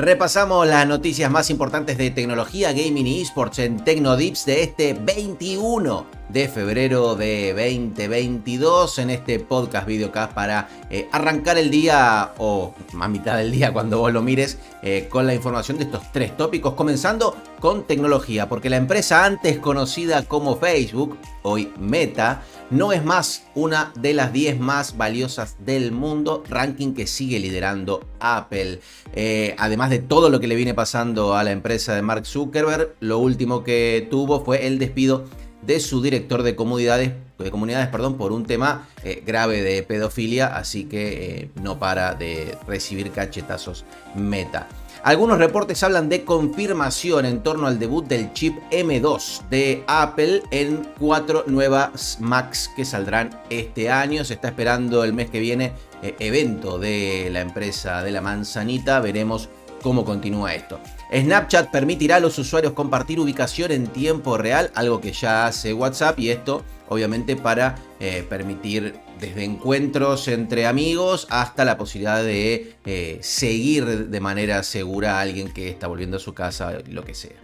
Repasamos las noticias más importantes de tecnología, gaming y esports en Tecnodips de este 21 de febrero de 2022 en este podcast videocast para eh, arrancar el día o a mitad del día cuando vos lo mires eh, con la información de estos tres tópicos comenzando con tecnología porque la empresa antes conocida como Facebook, hoy Meta, no es más una de las 10 más valiosas del mundo, ranking que sigue liderando Apple. Eh, además de todo lo que le viene pasando a la empresa de Mark Zuckerberg, lo último que tuvo fue el despido de su director de comunidades, de comunidades perdón, por un tema eh, grave de pedofilia, así que eh, no para de recibir cachetazos meta. Algunos reportes hablan de confirmación en torno al debut del chip M2 de Apple en cuatro nuevas Macs que saldrán este año. Se está esperando el mes que viene eh, evento de la empresa de la manzanita. Veremos cómo continúa esto. Snapchat permitirá a los usuarios compartir ubicación en tiempo real, algo que ya hace WhatsApp y esto obviamente para eh, permitir desde encuentros entre amigos hasta la posibilidad de eh, seguir de manera segura a alguien que está volviendo a su casa, lo que sea.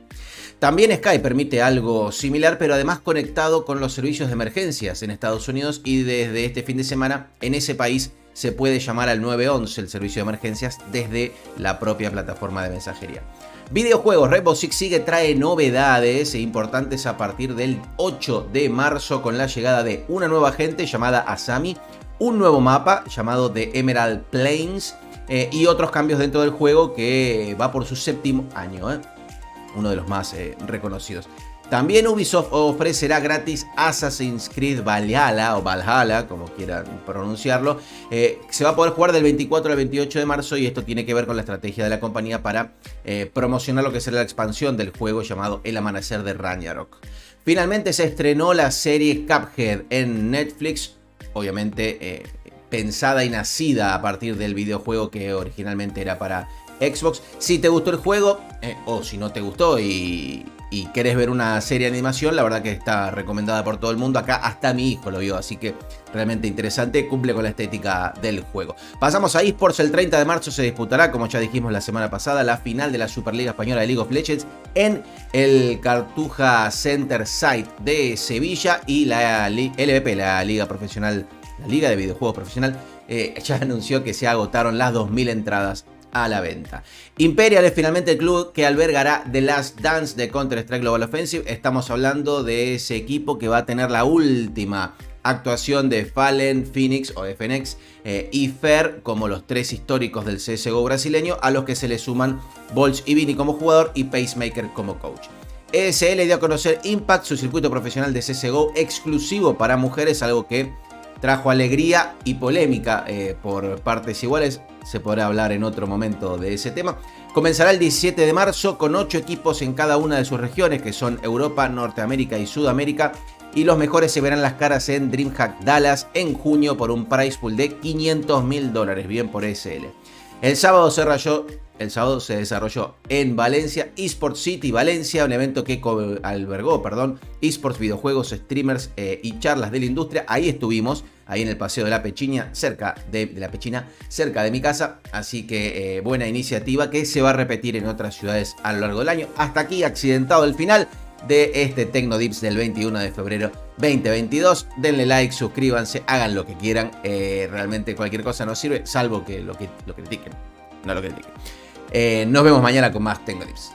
También Skype permite algo similar, pero además conectado con los servicios de emergencias en Estados Unidos y desde este fin de semana en ese país se puede llamar al 911, el servicio de emergencias, desde la propia plataforma de mensajería. Videojuegos, Rainbow Six Siege trae novedades e importantes a partir del 8 de marzo con la llegada de una nueva gente llamada Asami, un nuevo mapa llamado The Emerald Plains eh, y otros cambios dentro del juego que va por su séptimo año, eh. uno de los más eh, reconocidos. También Ubisoft ofrecerá gratis Assassin's Creed Valhalla o Valhalla, como quieran pronunciarlo. Eh, se va a poder jugar del 24 al 28 de marzo y esto tiene que ver con la estrategia de la compañía para eh, promocionar lo que será la expansión del juego llamado El Amanecer de Ragnarok. Finalmente se estrenó la serie Cuphead en Netflix, obviamente eh, pensada y nacida a partir del videojuego que originalmente era para Xbox. Si te gustó el juego o si no te gustó y y querés ver una serie de animación, la verdad que está recomendada por todo el mundo. Acá hasta mi hijo lo vio, así que realmente interesante, cumple con la estética del juego. Pasamos a eSports, el 30 de marzo se disputará, como ya dijimos la semana pasada, la final de la Superliga Española de League of Legends en el Cartuja Center Site de Sevilla y la LVP, la Liga Profesional, la Liga de Videojuegos Profesional, eh, ya anunció que se agotaron las 2.000 entradas a la venta. Imperial es finalmente el club que albergará The Last Dance de Counter-Strike Global Offensive. Estamos hablando de ese equipo que va a tener la última actuación de Fallen, Phoenix o FNX eh, y Fer como los tres históricos del CSGO brasileño, a los que se le suman Bolch y Vini como jugador y Pacemaker como coach. ESL dio a conocer Impact, su circuito profesional de CSGO exclusivo para mujeres, algo que trajo alegría y polémica eh, por partes iguales. Se podrá hablar en otro momento de ese tema. Comenzará el 17 de marzo con 8 equipos en cada una de sus regiones, que son Europa, Norteamérica y Sudamérica. Y los mejores se verán las caras en DreamHack Dallas en junio por un price pool de 500 mil dólares, bien por SL. El sábado se rayó el sábado se desarrolló en Valencia Esports City Valencia, un evento que albergó, perdón, esports, videojuegos, streamers eh, y charlas de la industria. Ahí estuvimos, ahí en el Paseo de la Pechina, cerca de, la Pechina, cerca de mi casa. Así que eh, buena iniciativa que se va a repetir en otras ciudades a lo largo del año. Hasta aquí, accidentado el final de este Tecnodips del 21 de febrero 2022. Denle like, suscríbanse, hagan lo que quieran. Eh, realmente cualquier cosa nos sirve, salvo que lo, que, lo critiquen. No lo critiquen. Eh, nos vemos mañana con más Tecnolips.